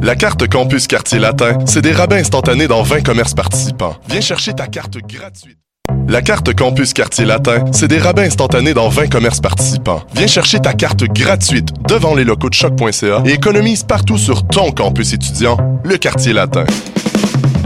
La carte Campus Quartier Latin, c'est des rabais instantanés dans 20 commerces participants. Viens chercher ta carte gratuite. La carte Campus Quartier Latin, c'est des rabais instantanés dans 20 commerces participants. Viens chercher ta carte gratuite devant les locaux de choc.ca et économise partout sur ton campus étudiant, le Quartier Latin.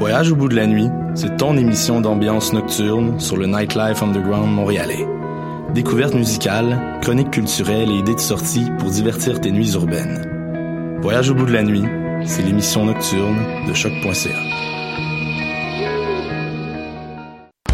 Voyage au bout de la nuit, c'est ton émission d'ambiance nocturne sur le Nightlife Underground montréalais. Découvertes musicales, chroniques culturelles et idées de sortie pour divertir tes nuits urbaines. Voyage au bout de la nuit, c'est l'émission nocturne de choc.ca.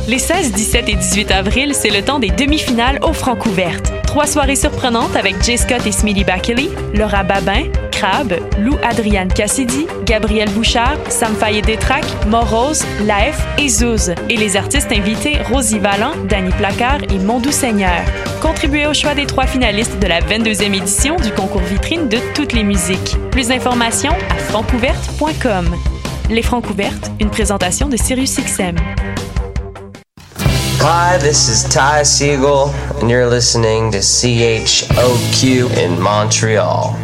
Les 16, 17 et 18 avril, c'est le temps des demi-finales aux Francouvertes. Trois soirées surprenantes avec Jay Scott et Smitty Bakley, Laura Babin, Crab, Lou Adriane Cassidy, Gabriel Bouchard, Sam Fayet Détrac, Morose, Laef et Zouz. Et les artistes invités Rosie Vallant, Danny Placard et Mondou Seigneur. Contribuez au choix des trois finalistes de la 22e édition du concours vitrine de toutes les musiques. Plus d'informations à francouverte.com. Les Francouvertes, une présentation de SiriusXM. Hi, this is Ty Siegel, and you're listening to CHOQ in Montreal.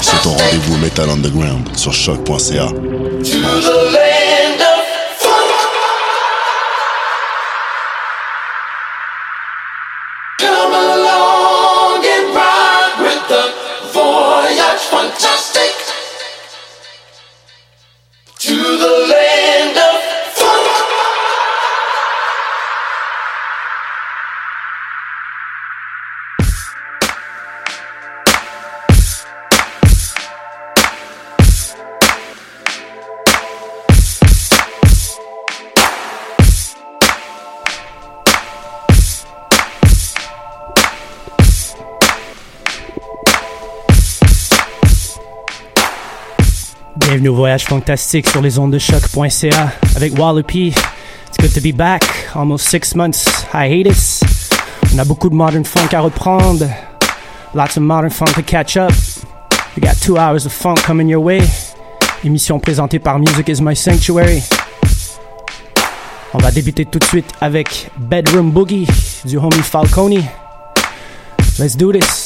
C'est ton rendez-vous Metal Underground sur choc.ca. voyage fantastique sur les ondes de choc.ca avec Wallopy. It's good to be back. Almost six months hiatus. On a beaucoup de modern funk à reprendre. Lots of modern funk to catch up. We got two hours of funk coming your way. Émission présentée par Music is My Sanctuary. On va débuter tout de suite avec Bedroom Boogie du homie Falcone. Let's do this.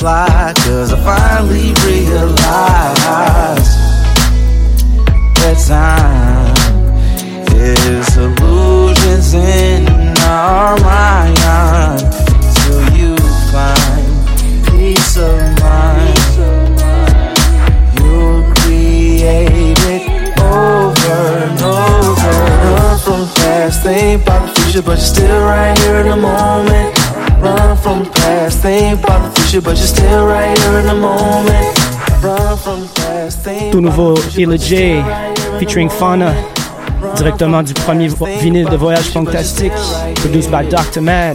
fly, cause I finally tout nouveau Illa J featuring Fauna directement du premier vinyle de Voyage Fantastique produced by Dr. Man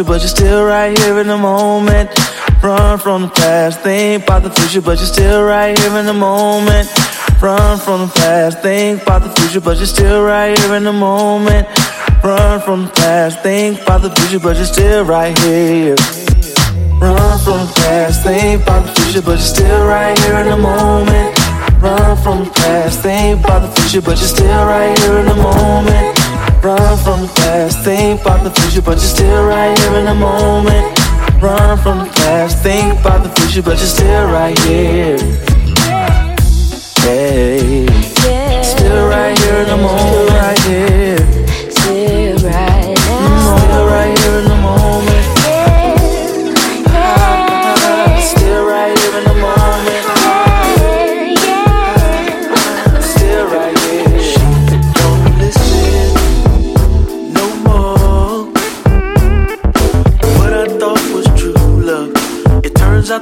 future, but you're still right here in the moment. Run from the past, think about the future, but you're still right here in the moment. Run from the past, think about the future, but you're still right here in the moment. Run from the past, think about the future, but you're still right here. Run from the past, think about the future, but you're still right here in the moment. Run from the past, think about the future, but you're still right here in the moment. Run from the past, think about the future, but you're still right here in the moment. Run from the past, think about the future, but you're still right here. Hey, still right here in the moment, right here.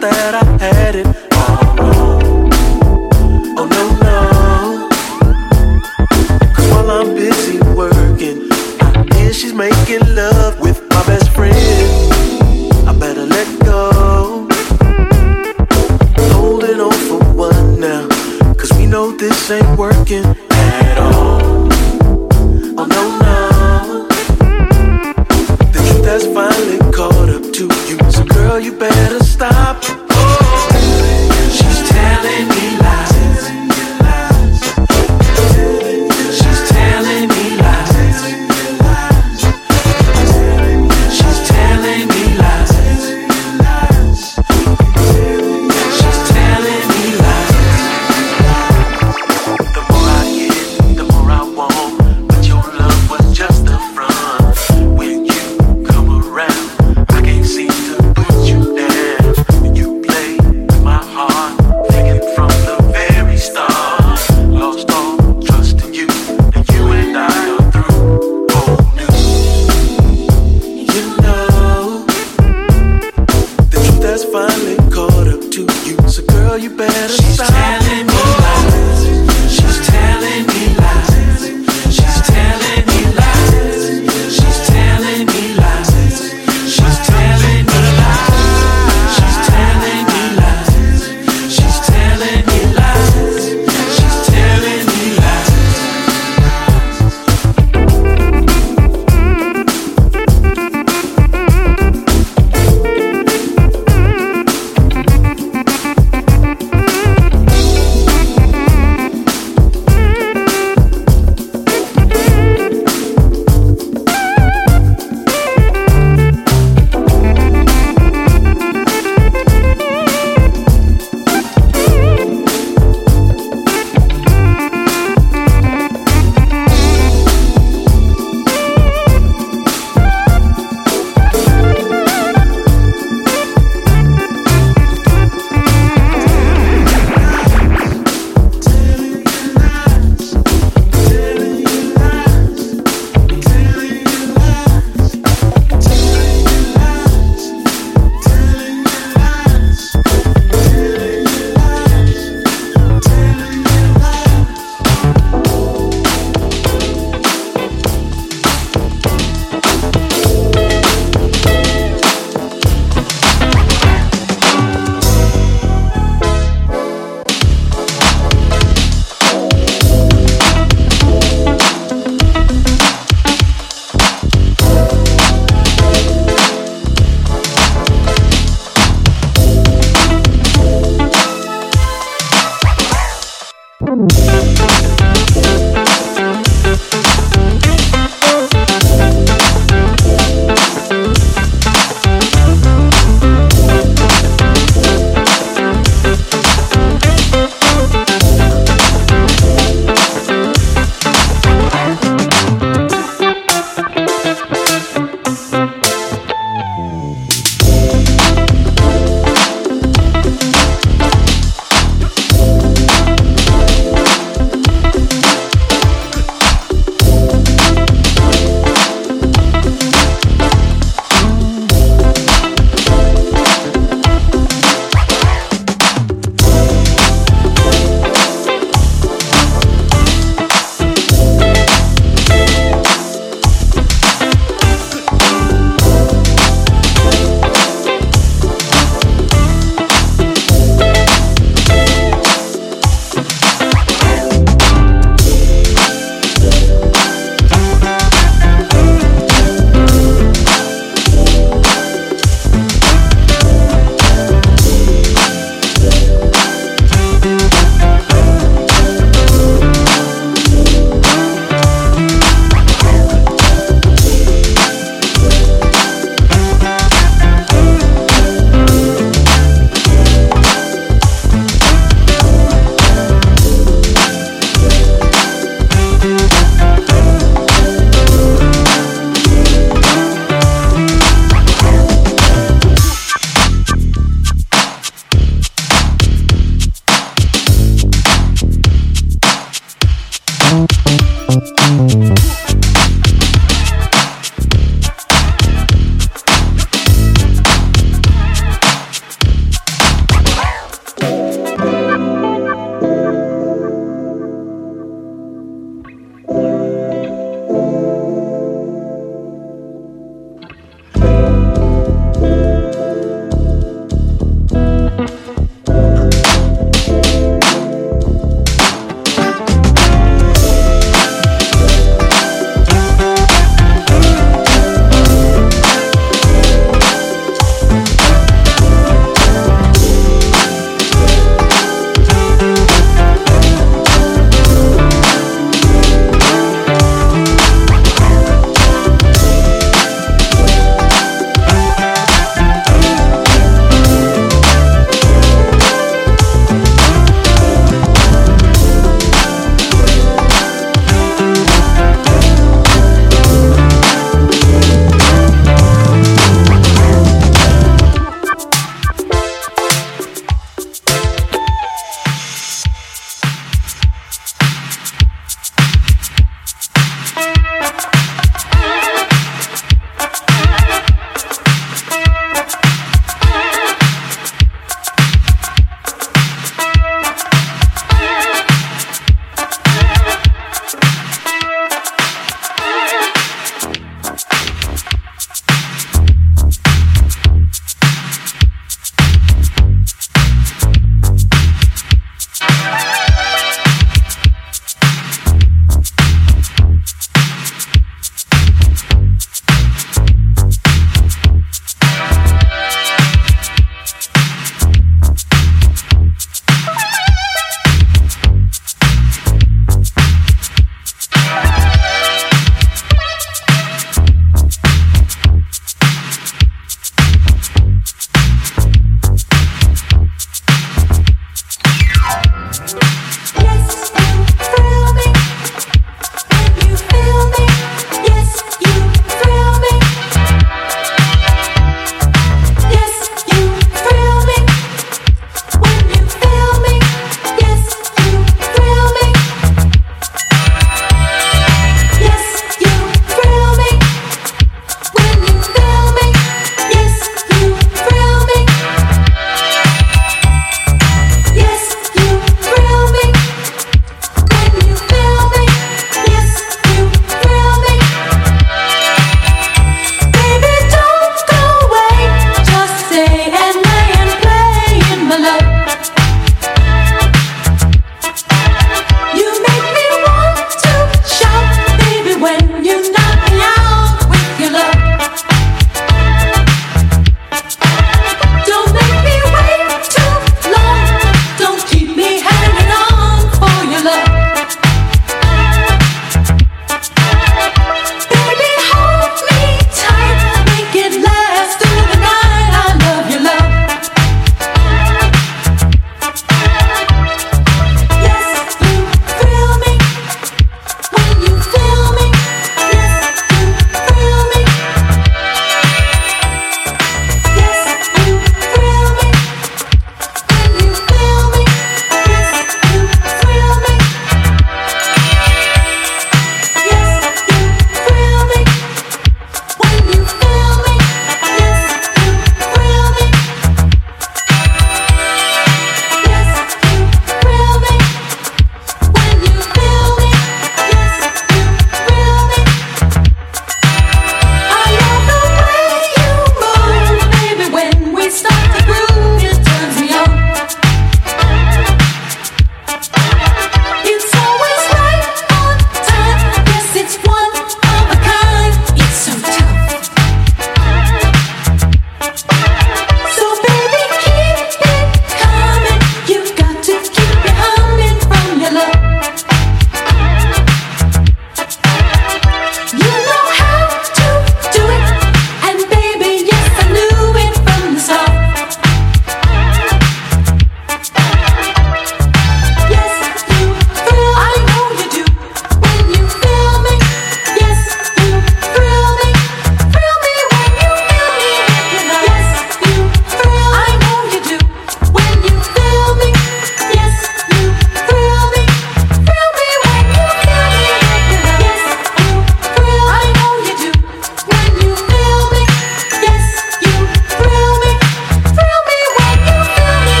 te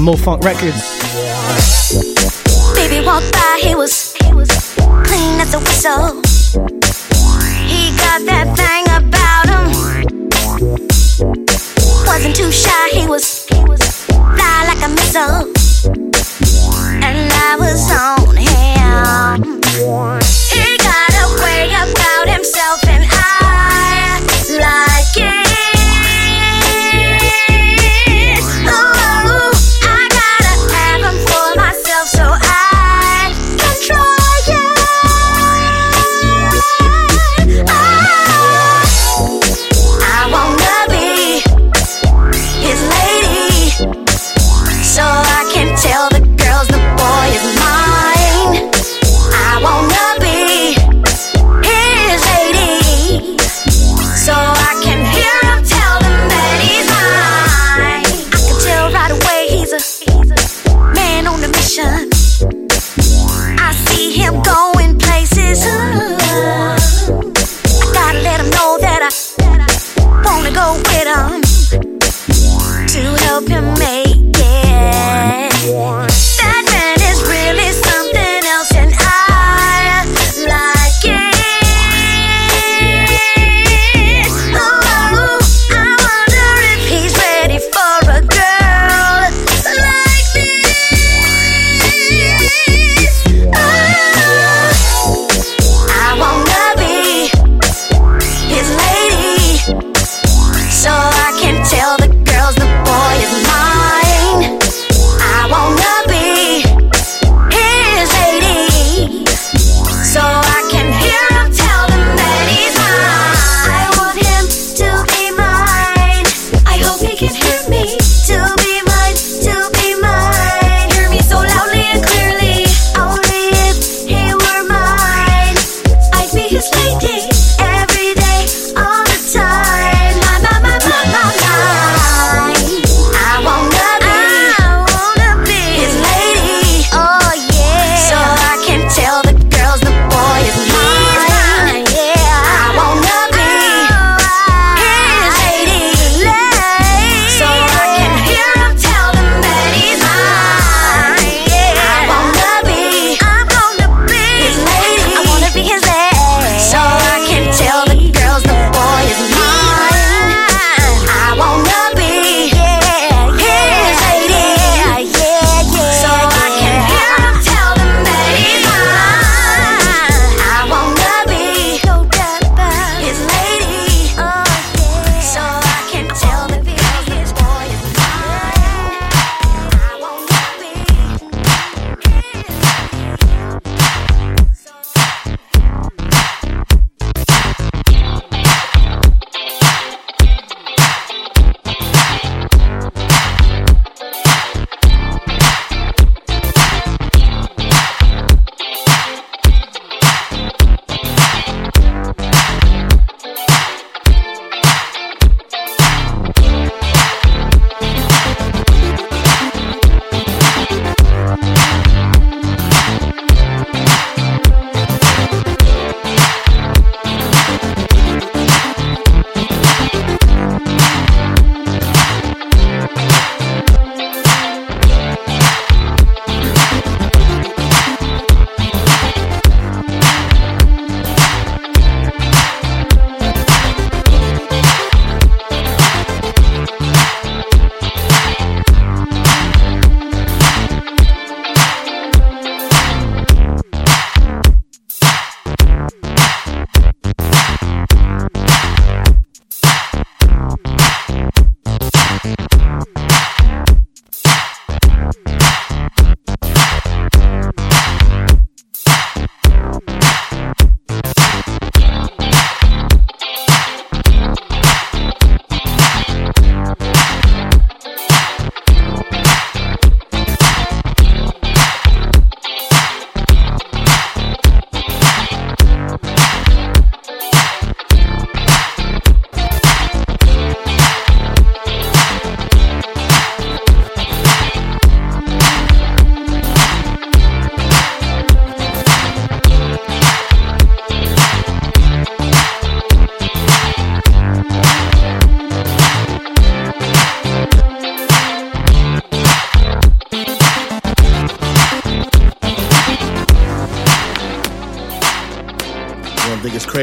on Mo Funk Records.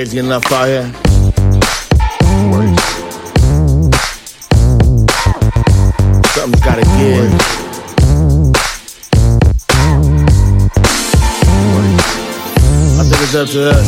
Crazy enough out here. Something's gotta give. I think it's up to us.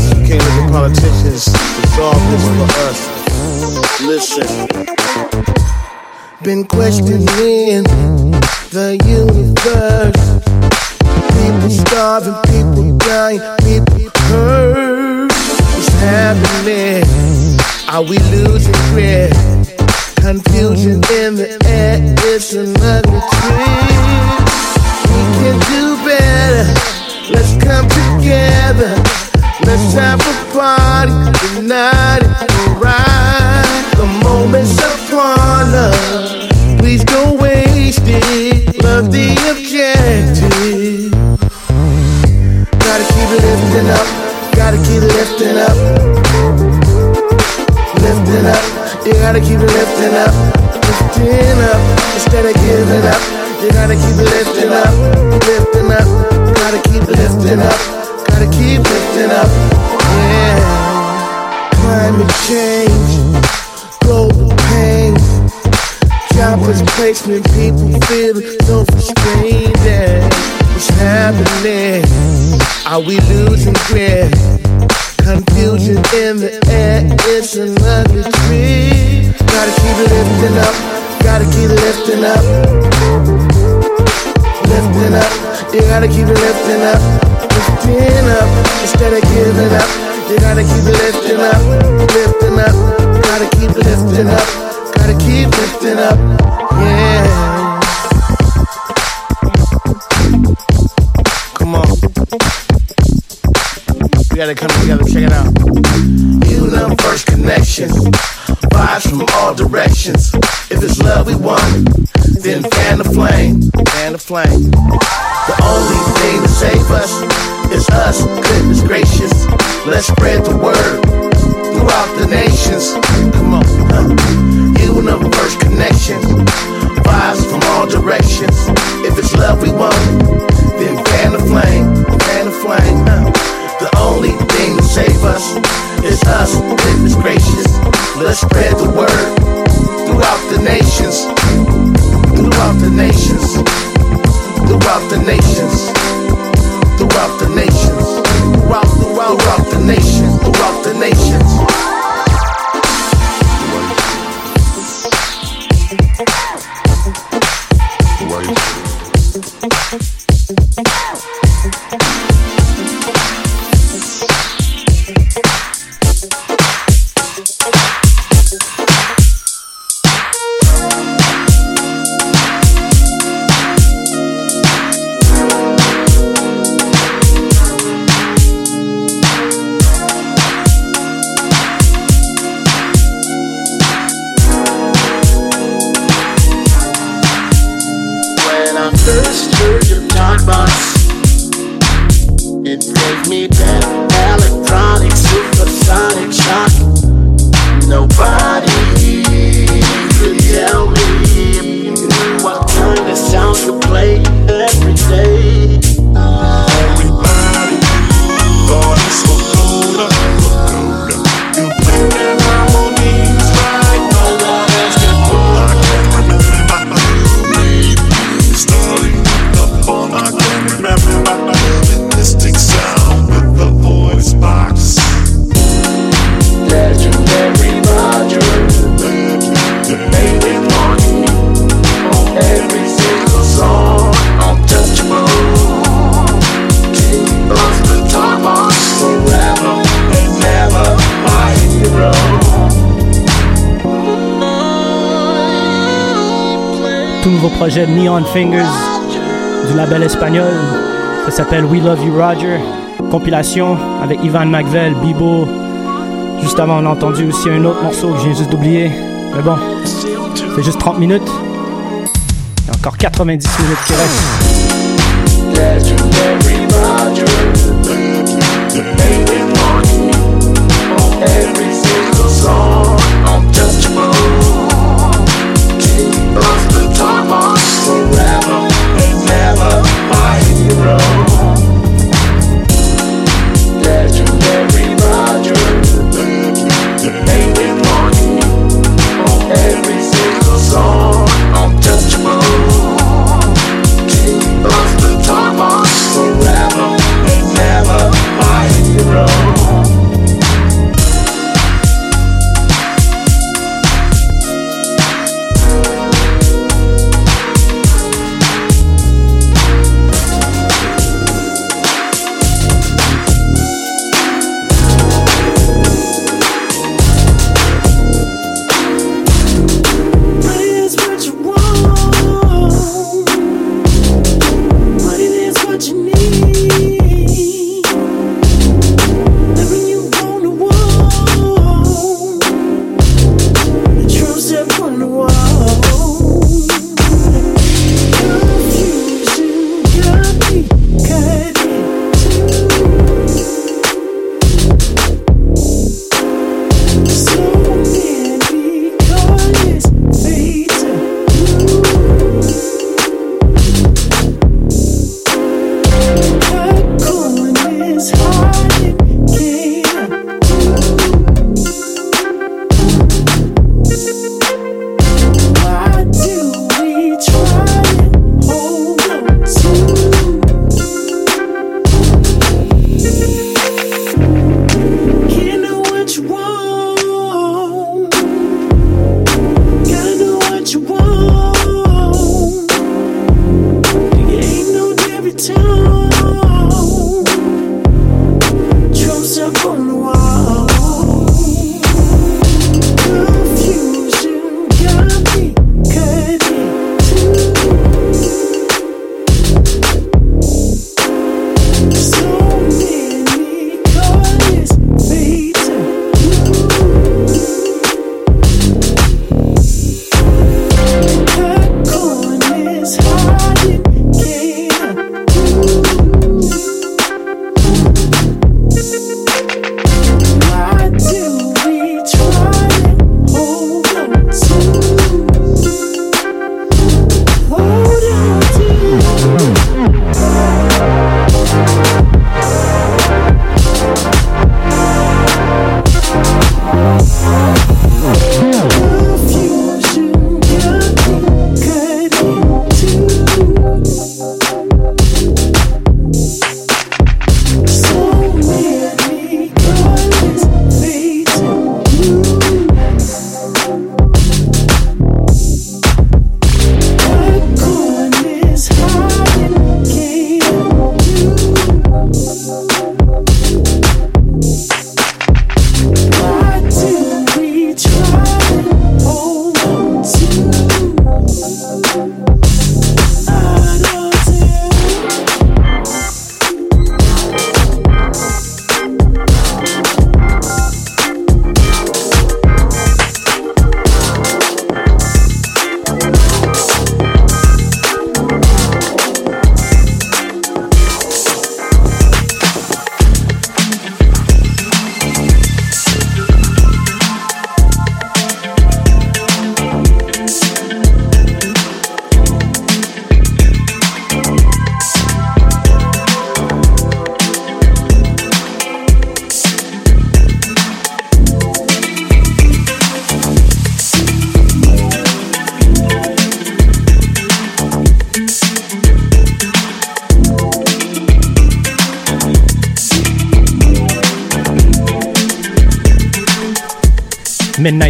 In the air, it's an ugly trick. We can do better. Let's come together. Let's have a party, united, alright. The moment's upon us. Please don't waste it. Love the objective. Gotta keep lifting up. Gotta keep lifting up. Lifting up. You gotta keep lifting up. Lifting up. Instead of giving up. You gotta keep lifting up. Lifting up. Gotta keep lifting up. Gotta keep lifting up. Yeah. Climate change. Global pain. Jobless placement. People feeling so frustrated. What's happening? Are we losing grip? Confusion in the air, it's an ugly tree. Gotta keep lifting up, gotta keep lifting up. Lifting up, you gotta keep lifting up. Lifting up, instead of giving up. You gotta keep lifting up, lifting up. Gotta keep lifting up, gotta keep lifting up. Yeah. Come on. We gotta come together, check it out. Universe connection, vibes from all directions. If it's love we want, then fan the flame, fan the flame. The only thing to save us is us, goodness gracious. Let's spread the word throughout the nations. Come on, huh? Universe connection, vibes from all directions. If it's love we want, then fan the flame, fan the flame. huh? The only thing to save us is us, goodness gracious. Let's spread the word throughout the nations, throughout the nations, throughout the nations, throughout the nations, throughout, throughout, throughout the nations, throughout the nations. Tout nouveau projet Neon Fingers du label espagnol. Ça s'appelle We Love You Roger. Compilation avec Ivan McVell, Bibo. Juste avant, on a entendu aussi un autre morceau que j'ai juste d'oublier. Mais bon, c'est juste 30 minutes. Il encore 90 minutes qui restent.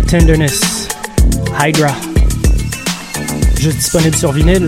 Tenderness, Hydra. Juste disponible sur vinyle.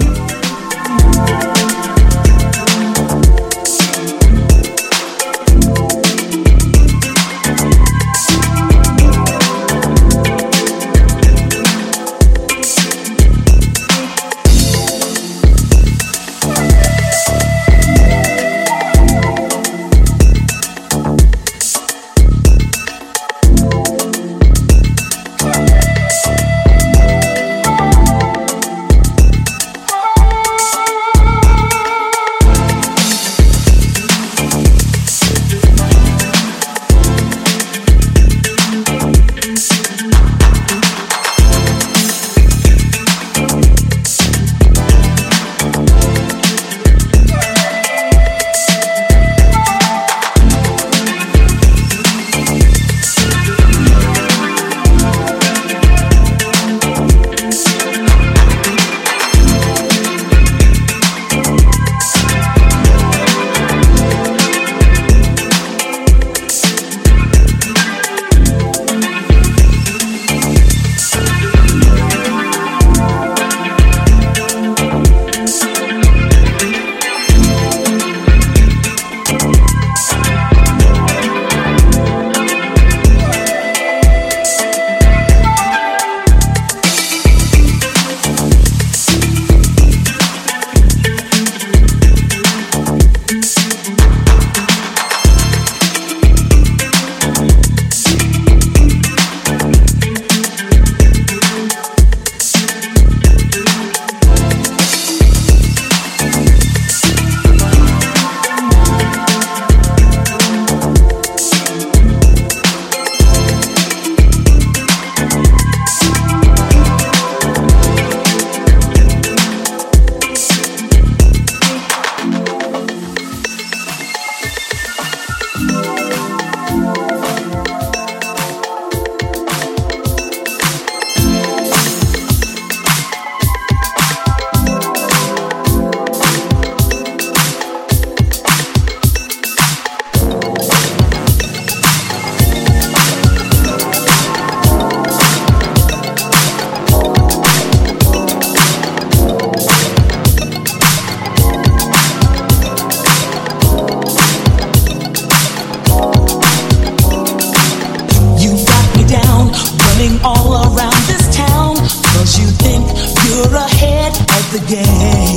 ahead of the game.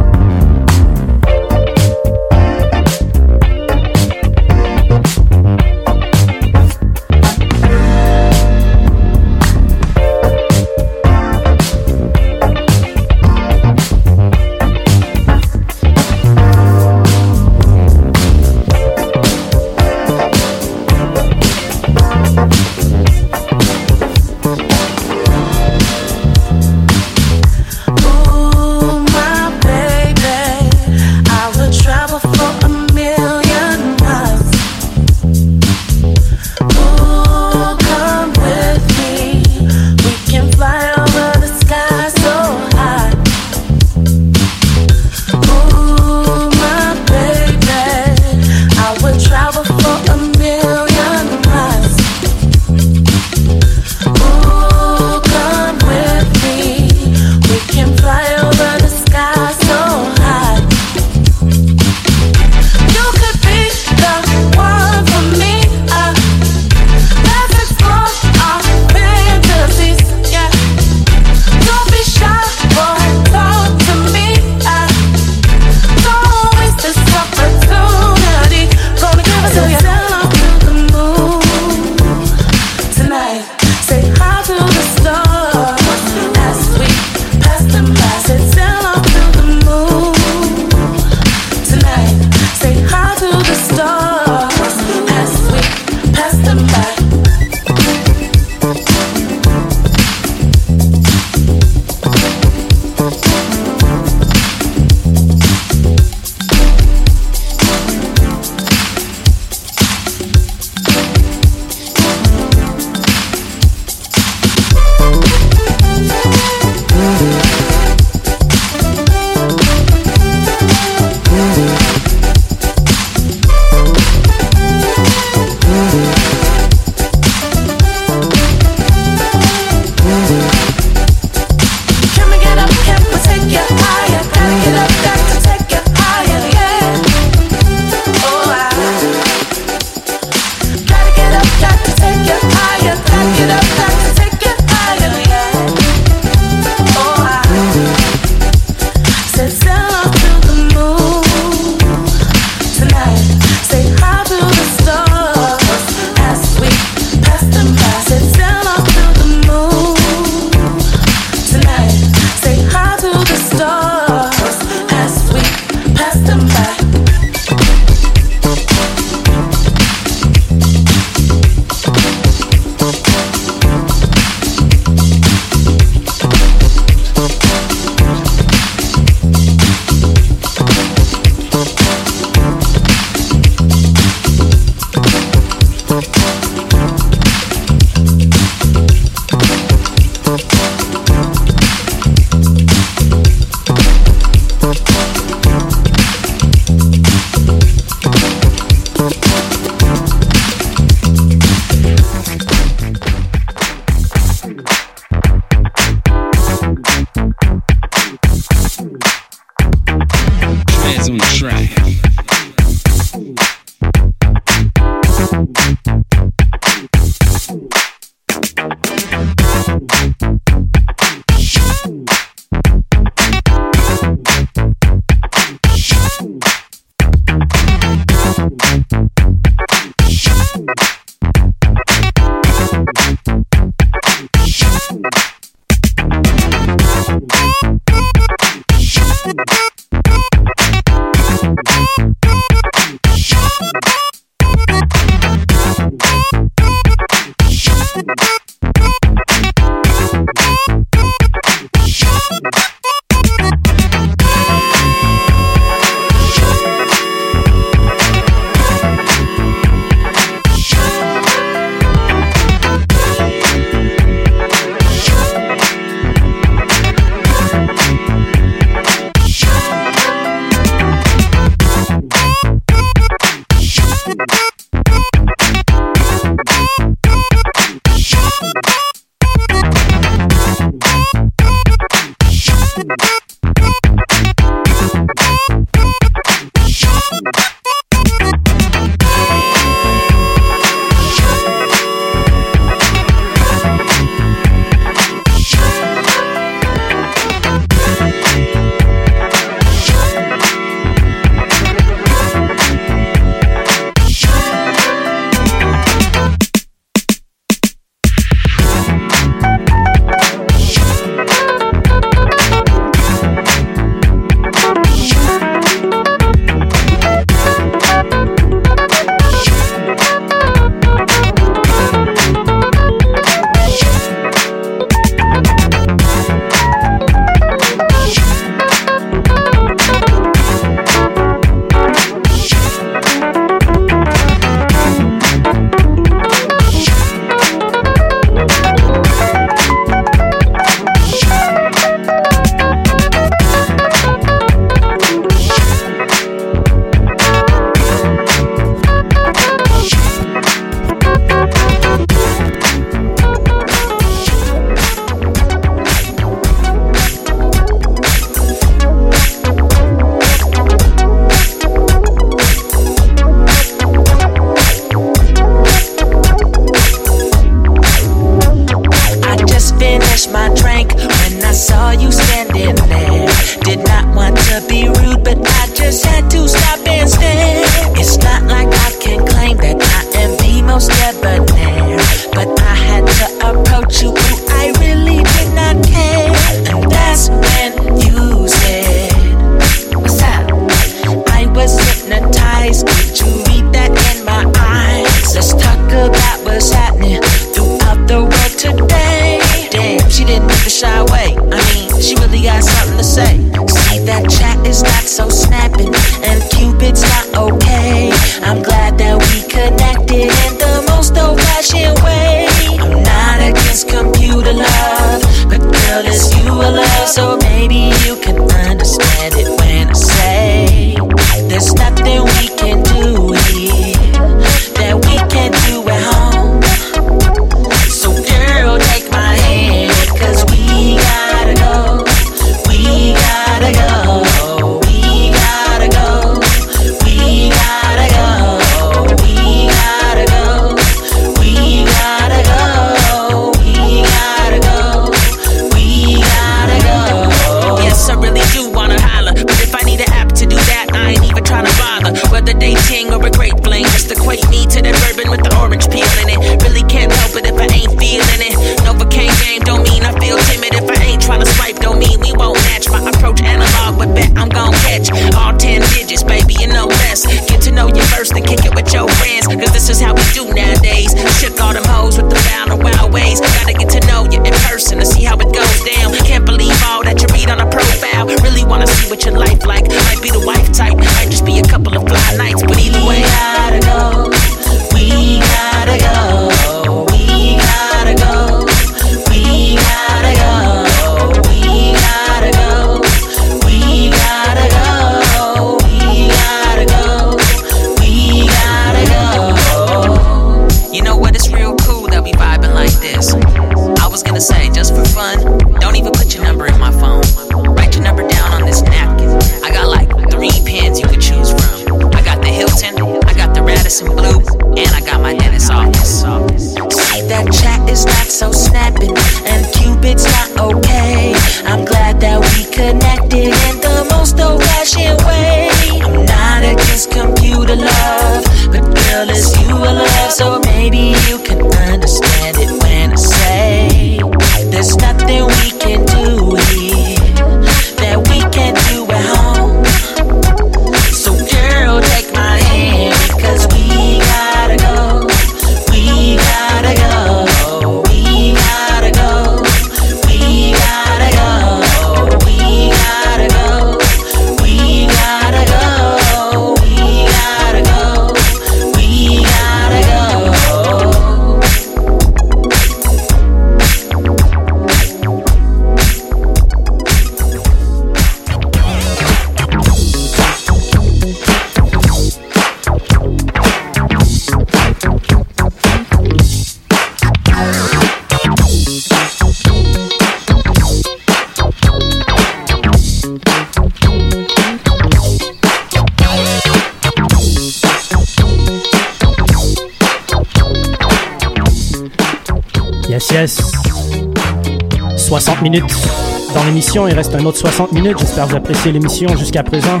Il reste un autre 60 minutes. J'espère que vous appréciez l'émission jusqu'à présent.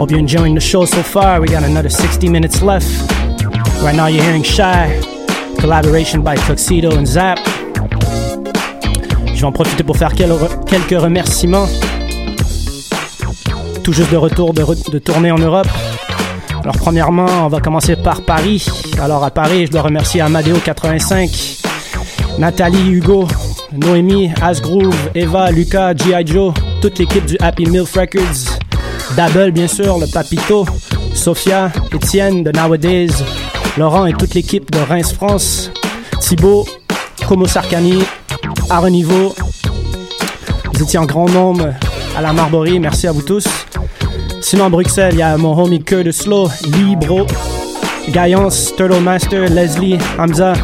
Hope you're enjoying the show so far. We got another 60 minutes left. Right now, you're hearing Shy, collaboration by Tuxedo and Zap. Je vais en profiter pour faire quel- quelques remerciements. Tout juste de retour de, de tournée en Europe. Alors, premièrement, on va commencer par Paris. Alors, à Paris, je dois remercier Amadeo85, Nathalie, Hugo, Noémie, Asgroove, Eva, Lucas, G.I. Joe, toute l'équipe du Happy Milk Records, Dabble, bien sûr, le Papito, Sophia, Étienne de Nowadays, Laurent et toute l'équipe de Reims France, Thibaut, Como Sarkani, Reniveau. Vous étiez en grand nombre à la Marborie, merci à vous tous. Sinon, à Bruxelles, il y a mon homie Curtis Slow, Libro, Gaillance, Turtle Master, Leslie, Hamza.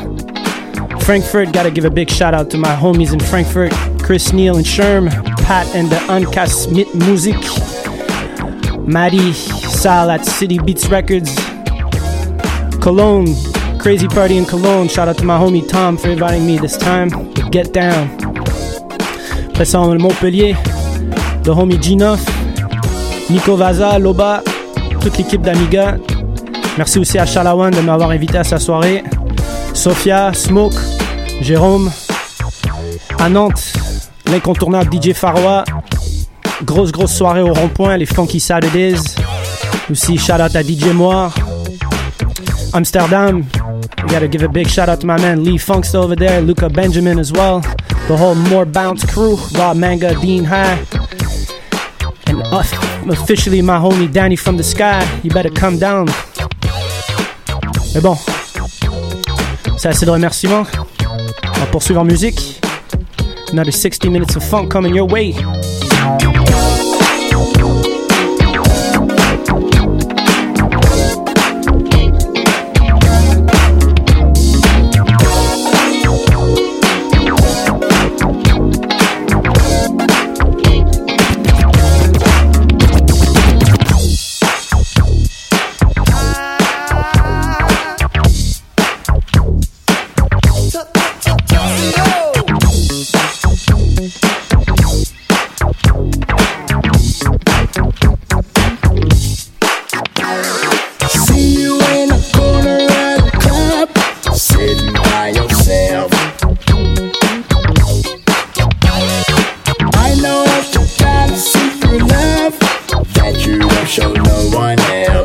Frankfurt, gotta give a big shout out to my homies in Frankfurt, Chris Neal and Sherm, Pat and the Uncast Music, Maddie, Sal at City Beats Records, Cologne, Crazy Party in Cologne. Shout out to my homie Tom for inviting me this time get down. Après on Montpellier, the homie G9, Nico Vaza, Loba, toute l'équipe d'Amiga. Merci aussi à Chalawan de m'avoir invité à sa soirée. Sophia, Smoke, Jérôme. À Nantes, l'incontournable DJ Faroua. Grosse, grosse soirée au rond-point, les Funky Saturdays. Aussi, shout out à DJ Moir. Amsterdam, we gotta give a big shout out to my man Lee Funk's over there, Luca Benjamin as well. The whole More Bounce crew, Rob Manga, Dean High. And off- officially my homie Danny from the sky. You better come down. Mais bon, c'est assez de remerciements. On va poursuivre en musique. Another 60 minutes of funk coming your way. Show no one else.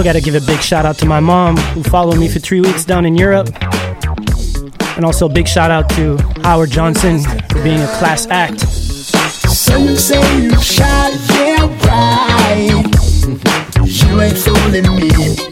Also, got to give a big shout out to my mom who followed me for three weeks down in Europe. And also, a big shout out to Howard Johnson for being a class act. Some say you yeah, right. You ain't fooling me.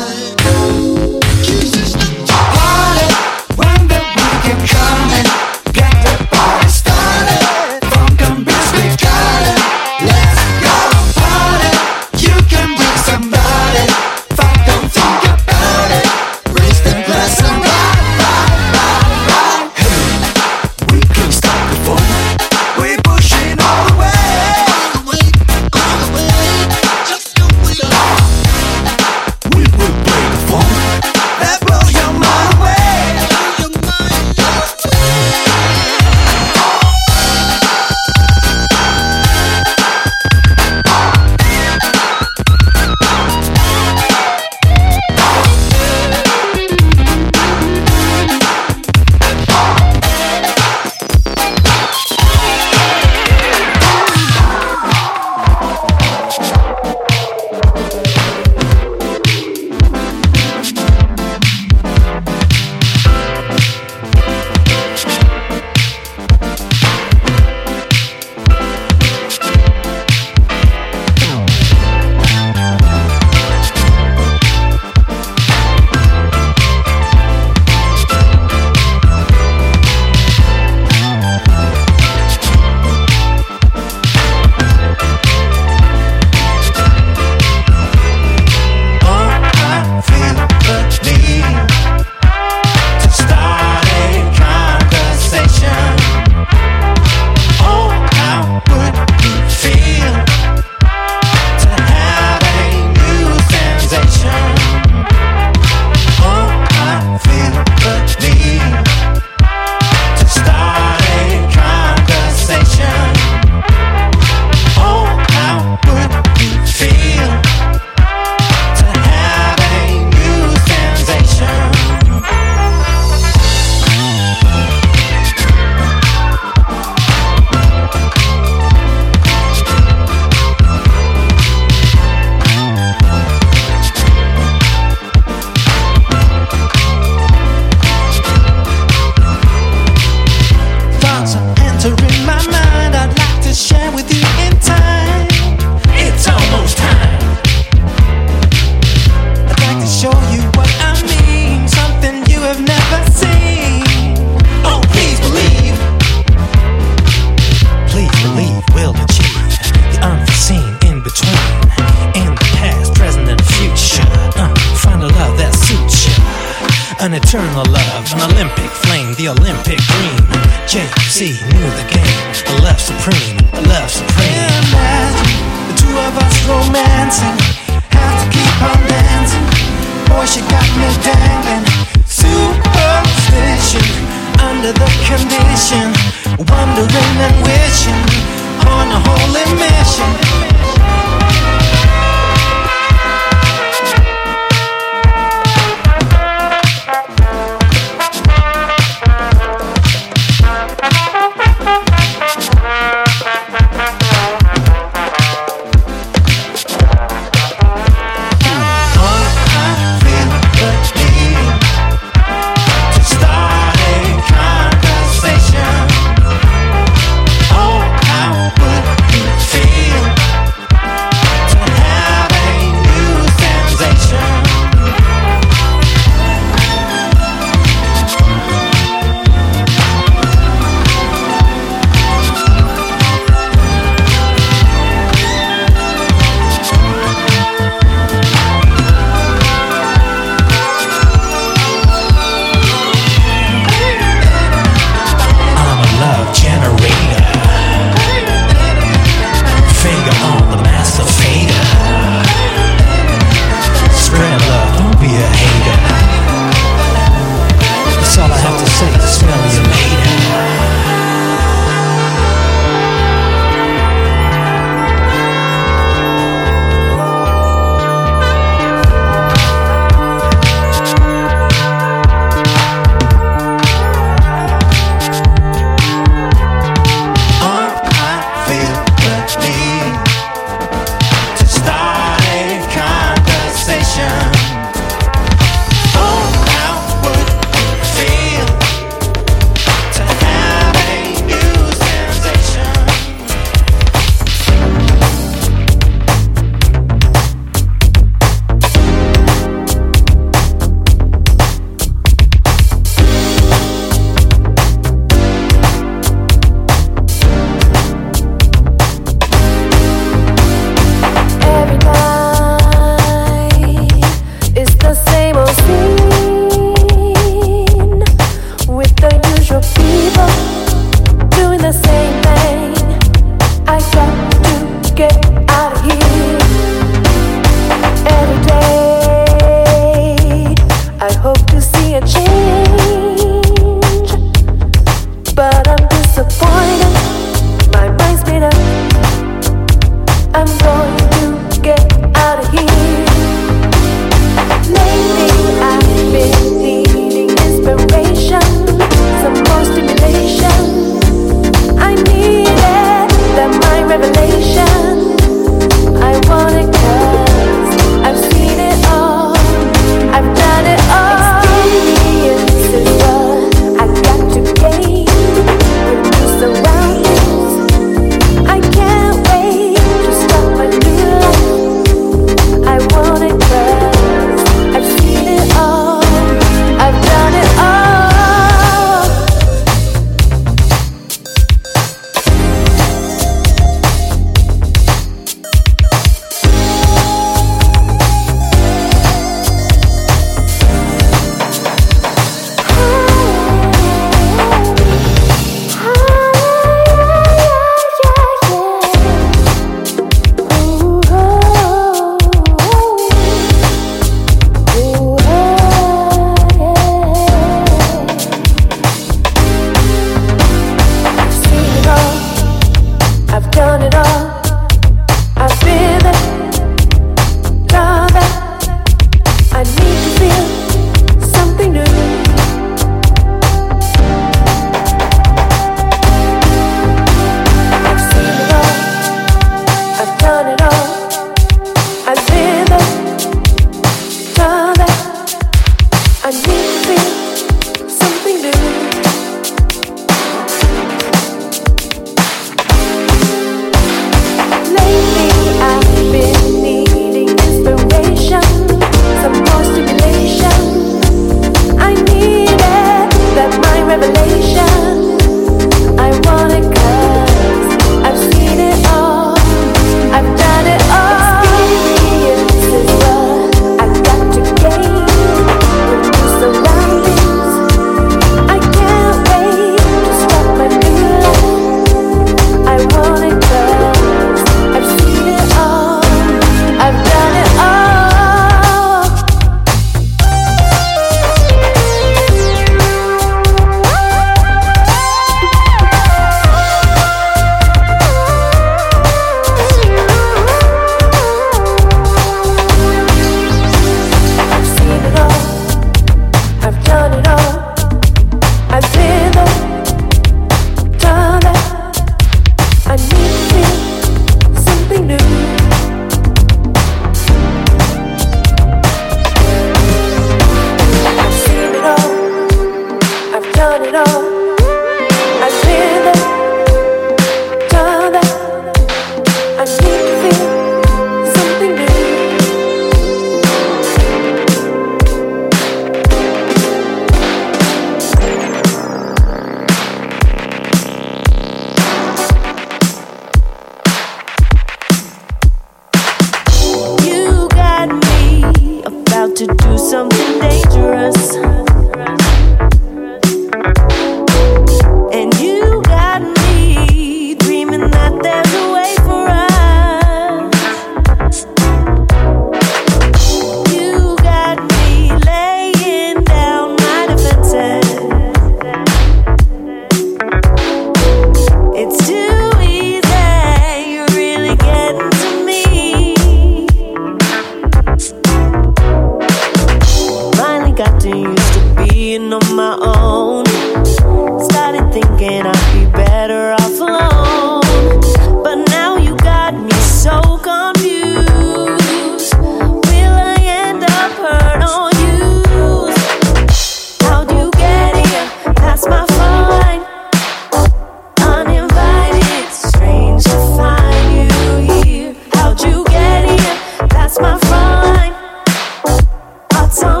So.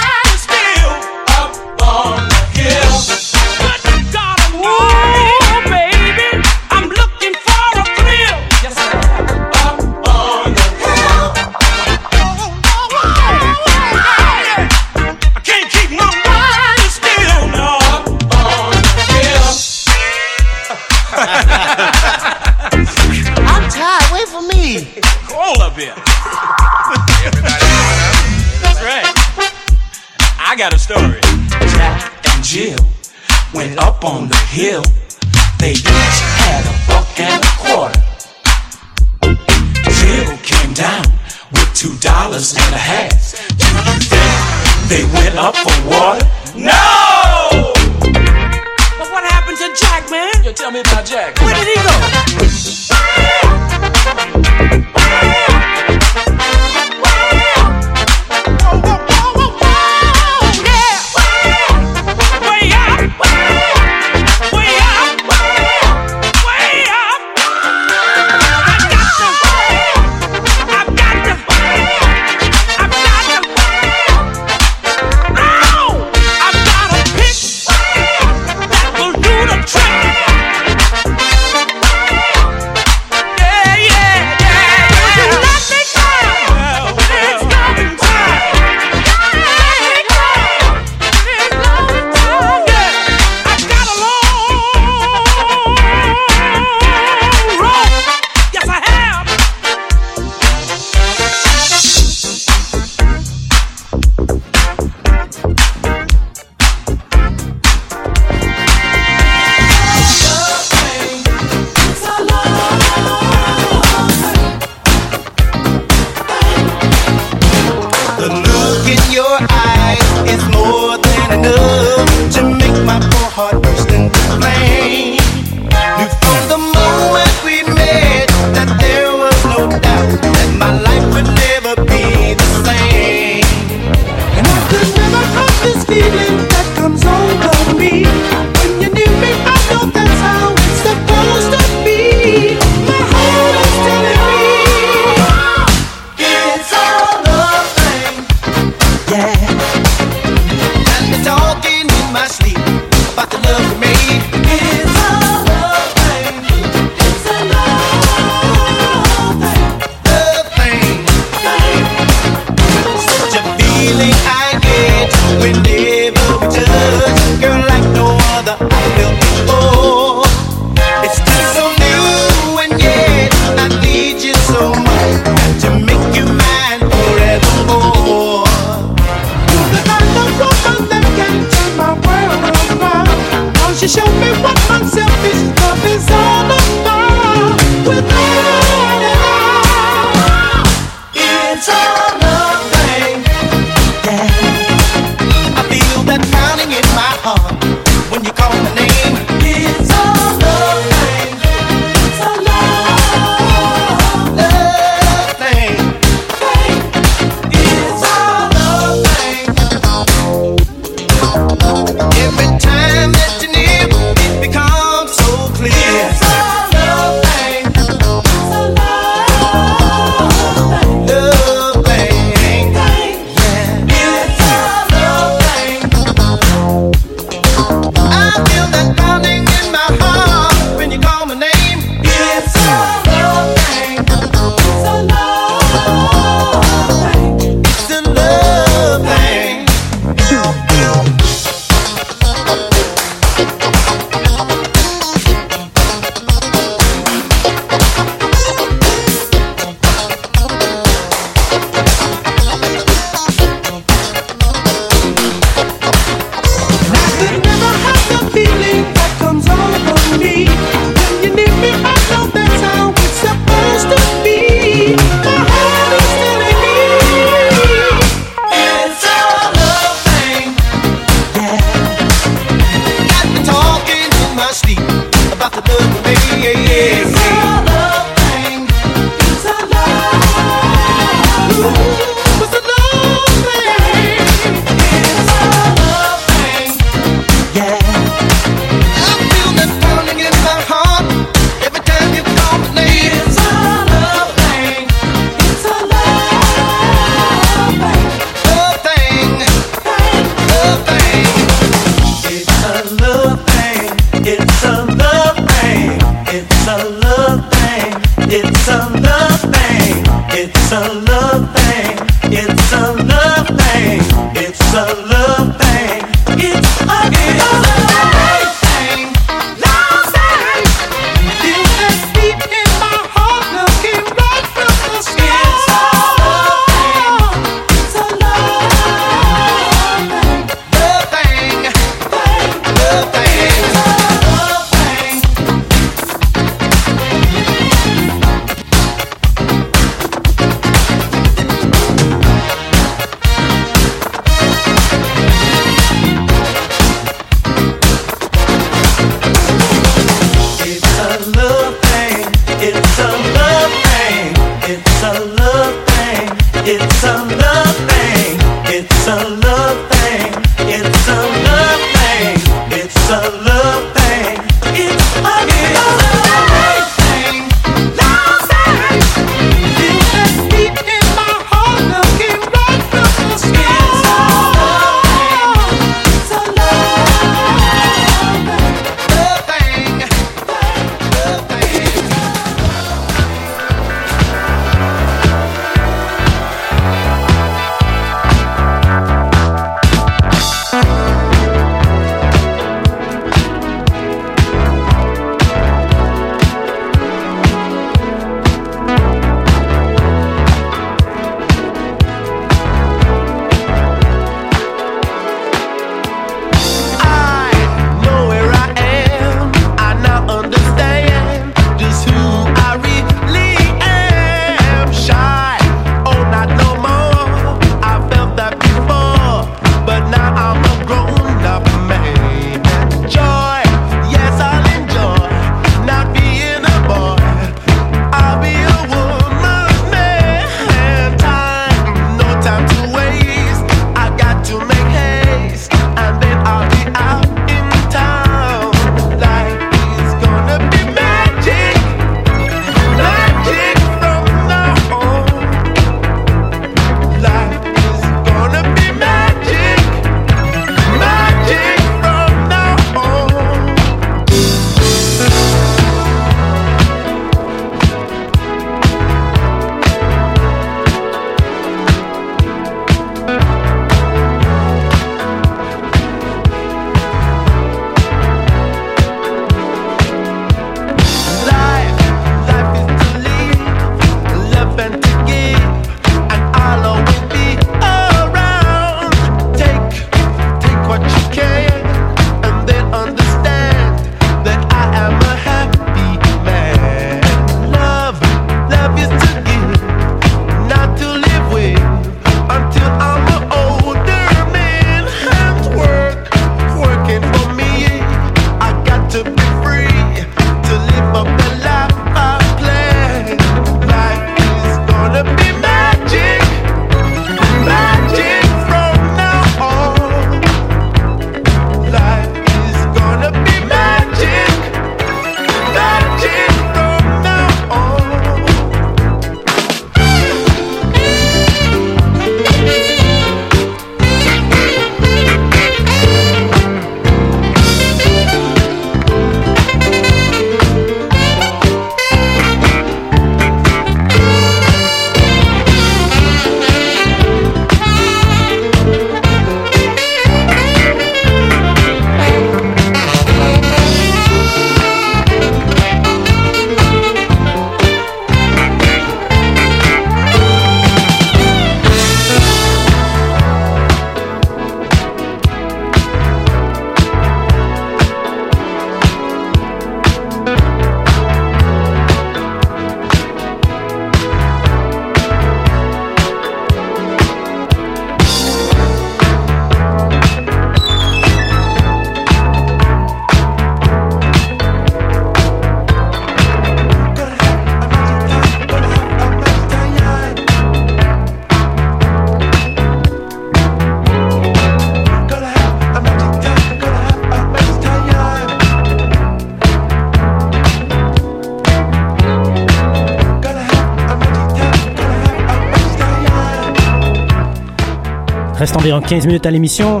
Environ 15 minutes à l'émission.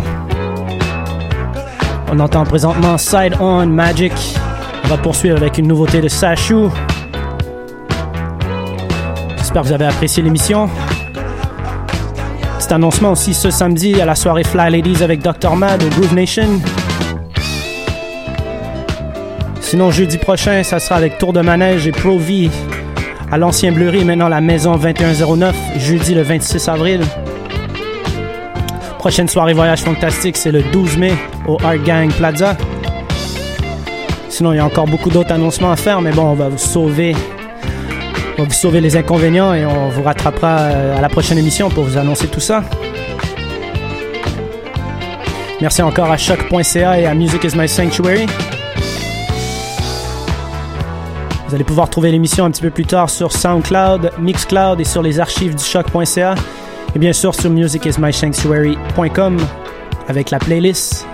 On entend présentement Side On Magic. On va poursuivre avec une nouveauté de Sashu. J'espère que vous avez apprécié l'émission. Petit annoncement aussi ce samedi à la soirée Fly Ladies avec Dr. Mad au Groove Nation. Sinon, jeudi prochain, ça sera avec Tour de Manège et Pro V à l'ancien Bleury, maintenant la maison 2109, jeudi le 26 avril. Prochaine soirée Voyage Fantastique, c'est le 12 mai au Art Gang Plaza. Sinon, il y a encore beaucoup d'autres annoncements à faire, mais bon, on va vous sauver. On va vous sauver les inconvénients et on vous rattrapera euh, à la prochaine émission pour vous annoncer tout ça. Merci encore à choc.ca et à Music is My Sanctuary. Vous allez pouvoir trouver l'émission un petit peu plus tard sur SoundCloud, Mixcloud et sur les archives du choc.ca. Et bien sûr sur musicismysanctuary.com avec la playlist.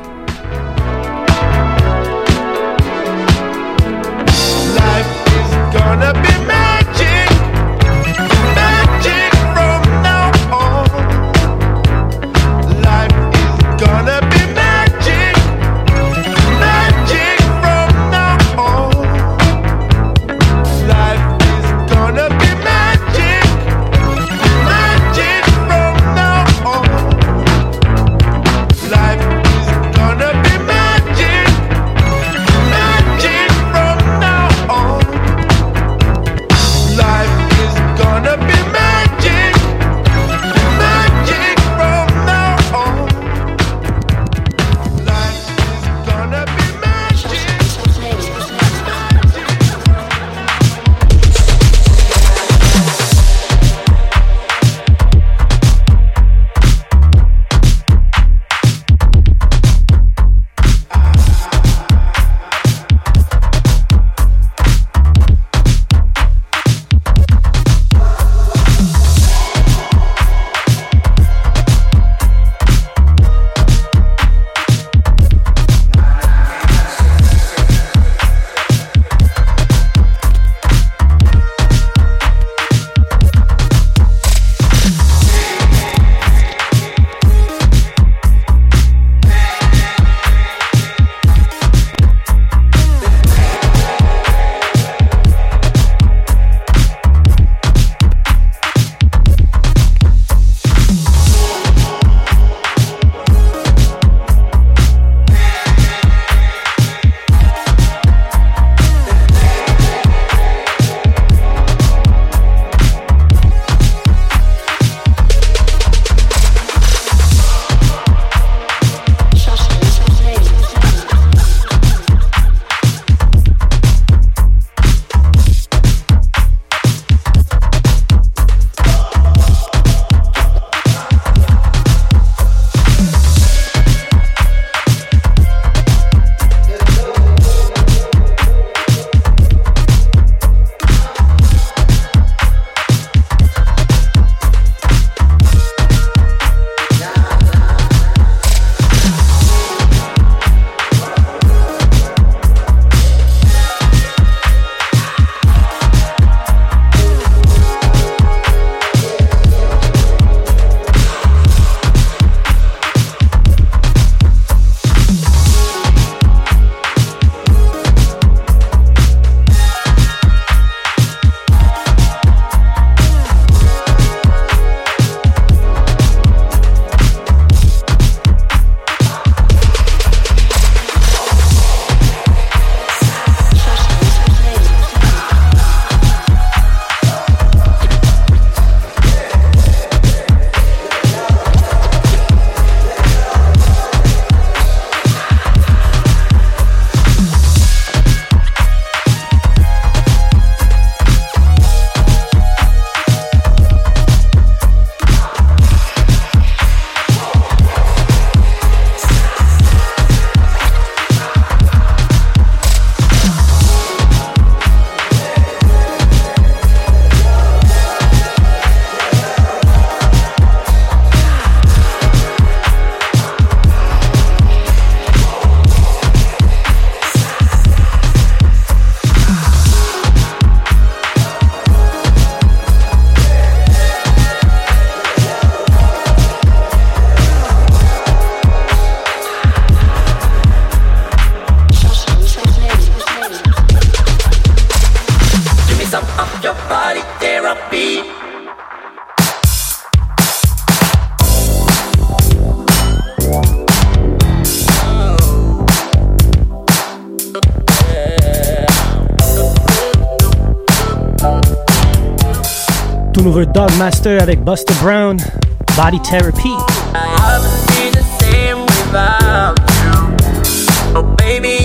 tout nouveau Dog Master avec Buster Brown, Body Therapy. I the same without you. Oh, baby.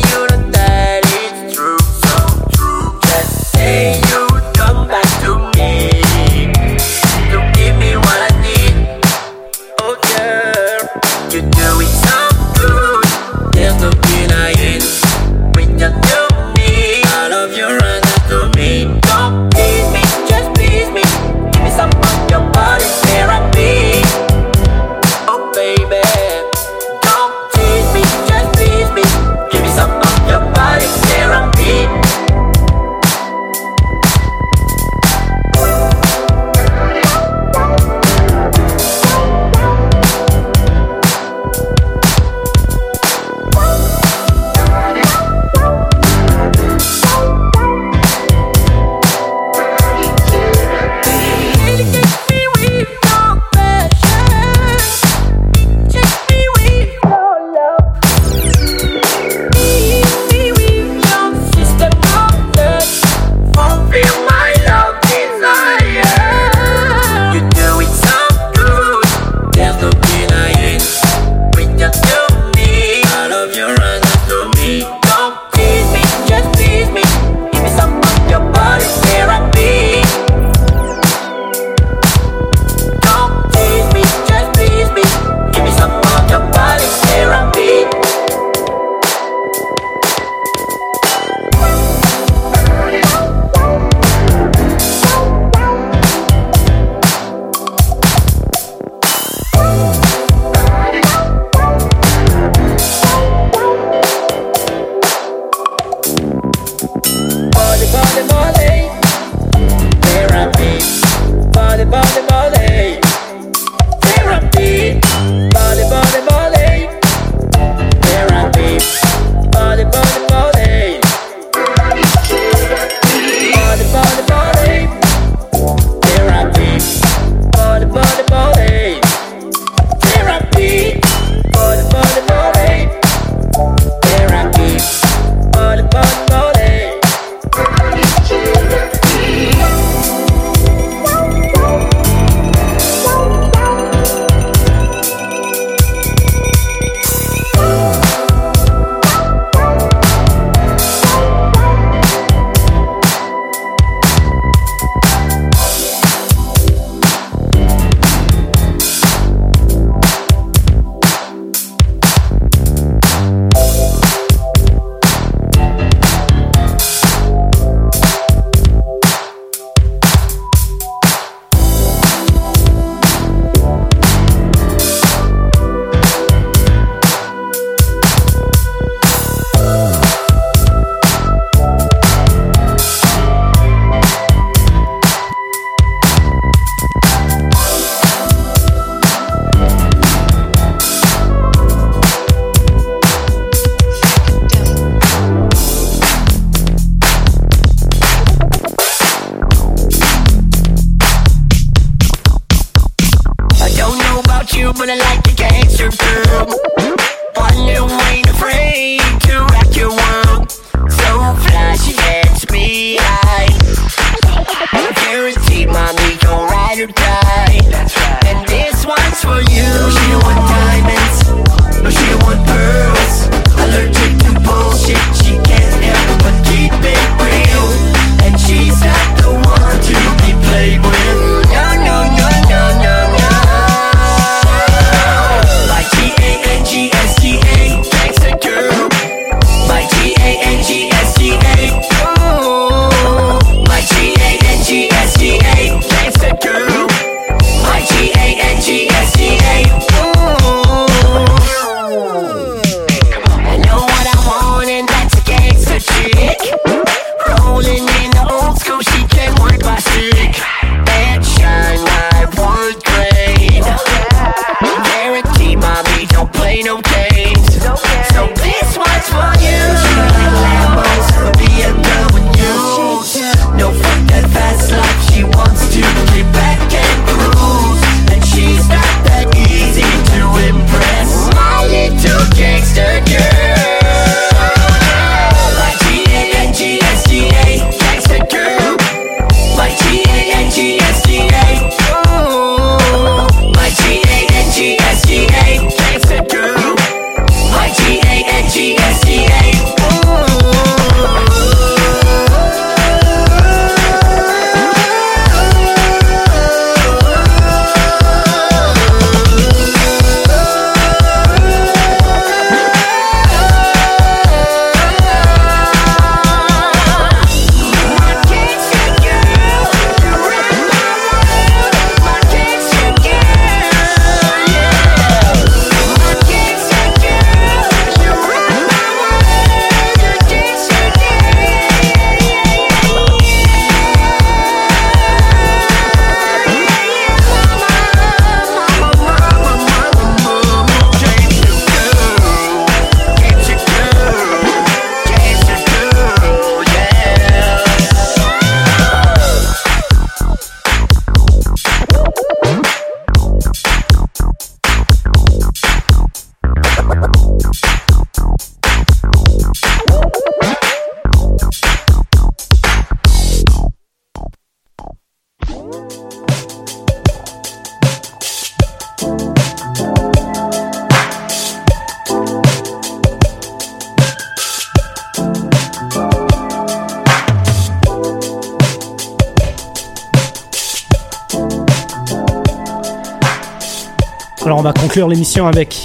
L'émission avec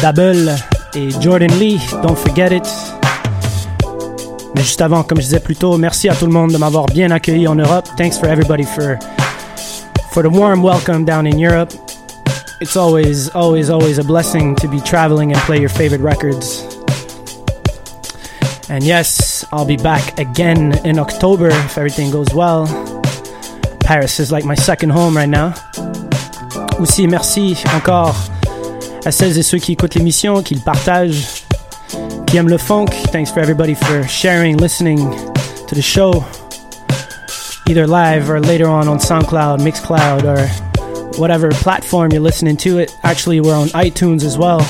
Double et Jordan Lee, Don't Forget It. Mais juste avant, comme je disais plus tôt, merci à tout le monde de m'avoir bien accueilli en Europe. Thanks for everybody for for the warm welcome down in Europe. It's always, always, always a blessing to be traveling and play your favorite records. And yes, I'll be back again in October if everything goes well. Paris is like my second home right now. Aussi, merci encore à celles et ceux qui écoutent l'émission, qui le partagent, qui aiment le funk. Thanks for everybody for sharing, listening to the show, either live or later on on SoundCloud, Mixcloud, or whatever platform you're listening to it. Actually, we're on iTunes as well.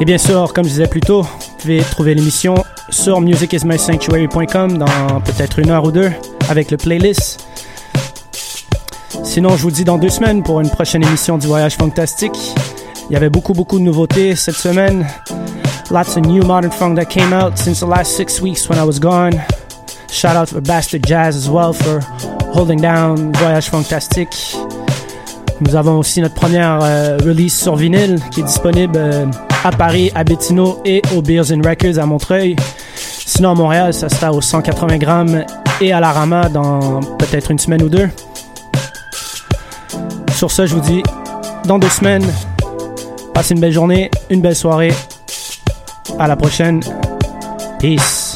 Et bien sûr, comme je disais plus tôt, vous pouvez trouver l'émission sur musicismysanctuary.com dans peut-être une heure ou deux avec le playlist. Sinon, je vous dis dans deux semaines pour une prochaine émission du Voyage Fantastique. Il y avait beaucoup, beaucoup de nouveautés cette semaine. Lots of new modern funk that came out since the last six weeks when I was gone. Shout out for Bastard Jazz as well for holding down Voyage Fantastique. Nous avons aussi notre première euh, release sur vinyle qui est disponible euh, à Paris, à Bettino et au Beers and Records à Montreuil. Sinon, à Montréal, ça sera aux 180 grammes et à la Rama dans peut-être une semaine ou deux. Sur ce, je vous dis dans deux semaines. Passez une belle journée, une belle soirée. À la prochaine. Peace.